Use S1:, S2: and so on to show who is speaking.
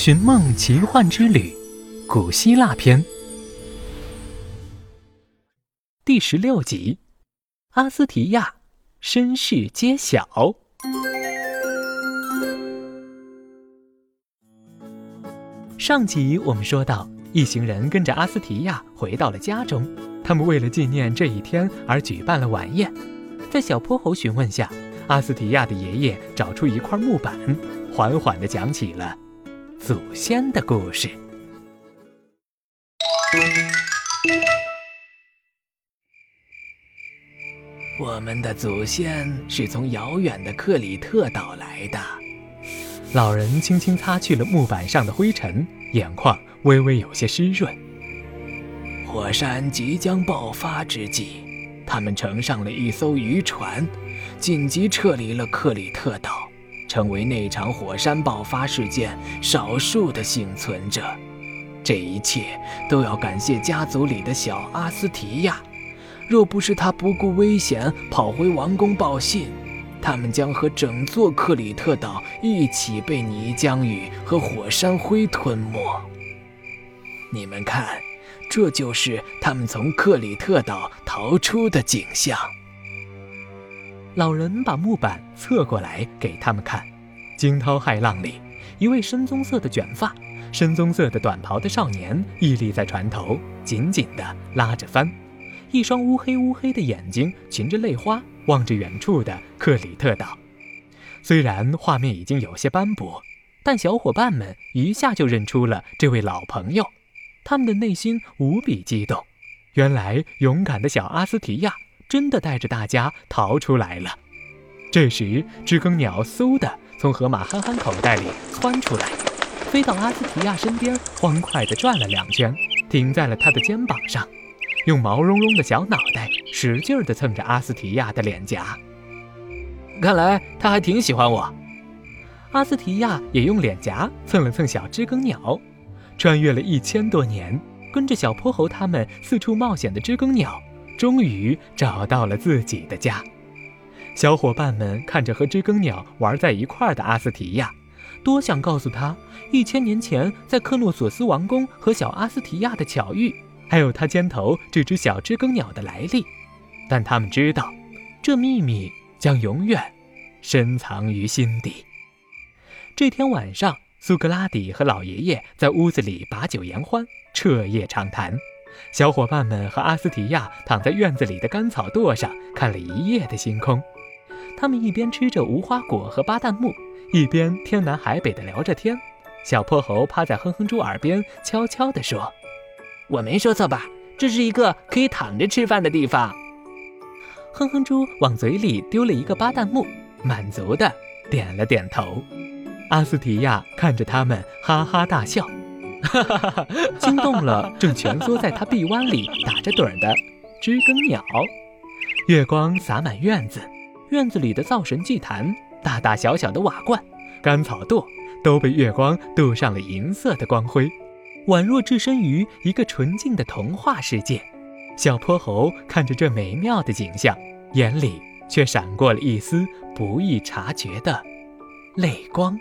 S1: 寻梦奇幻之旅》古希腊篇第十六集：阿斯提亚身世揭晓。上集我们说到，一行人跟着阿斯提亚回到了家中，他们为了纪念这一天而举办了晚宴。在小泼猴询问下，阿斯提亚的爷爷找出一块木板，缓缓地讲起了。祖先的故事。我们的祖先是从遥远的克里特岛来的。老人轻轻擦去了木板上的灰尘，眼眶微微有些湿润。火山即将爆发之际，他们乘上了一艘渔船，紧急撤离了克里特岛。成为那场火山爆发事件少数的幸存者，这一切都要感谢家族里的小阿斯提亚。若不是他不顾危险跑回王宫报信，他们将和整座克里特岛一起被泥浆雨和火山灰吞没。你们看，这就是他们从克里特岛逃出的景象。老人把木板侧过来给他们看，惊涛骇浪里，一位深棕色的卷发、深棕色的短袍的少年屹立在船头，紧紧地拉着帆，一双乌黑乌黑的眼睛噙着泪花，望着远处的克里特岛。虽然画面已经有些斑驳，但小伙伴们一下就认出了这位老朋友，他们的内心无比激动。原来，勇敢的小阿斯提亚。真的带着大家逃出来了。这时，知更鸟嗖的从河马憨憨口袋里窜出来，飞到阿斯提亚身边，欢快地转了两圈，停在了他的肩膀上，用毛茸茸的小脑袋使劲地蹭着阿斯提亚的脸颊。看来他还挺喜欢我。阿斯提亚也用脸颊蹭了蹭小知更鸟。穿越了一千多年，跟着小泼猴他们四处冒险的知更鸟。终于找到了自己的家，小伙伴们看着和知更鸟玩在一块的阿斯提亚，多想告诉他一千年前在克诺索斯王宫和小阿斯提亚的巧遇，还有他肩头这只小知更鸟的来历，但他们知道，这秘密将永远深藏于心底。这天晚上，苏格拉底和老爷爷在屋子里把酒言欢，彻夜长谈。小伙伴们和阿斯提亚躺在院子里的干草垛上，看了一夜的星空。他们一边吃着无花果和巴旦木，一边天南海北的聊着天。小泼猴趴在哼哼猪耳边悄悄地说：“我没说错吧？这是一个可以躺着吃饭的地方。”哼哼猪往嘴里丢了一个巴旦木，满足的点了点头。阿斯提亚看着他们，哈哈大笑。哈哈哈！哈惊动了正蜷缩在他臂弯里打着盹的知更鸟。月光洒满院子，院子里的灶神祭坛、大大小小的瓦罐、干草垛，都被月光镀上了银色的光辉，宛若置身于一个纯净的童话世界。小泼猴看着这美妙的景象，眼里却闪过了一丝不易察觉的泪光。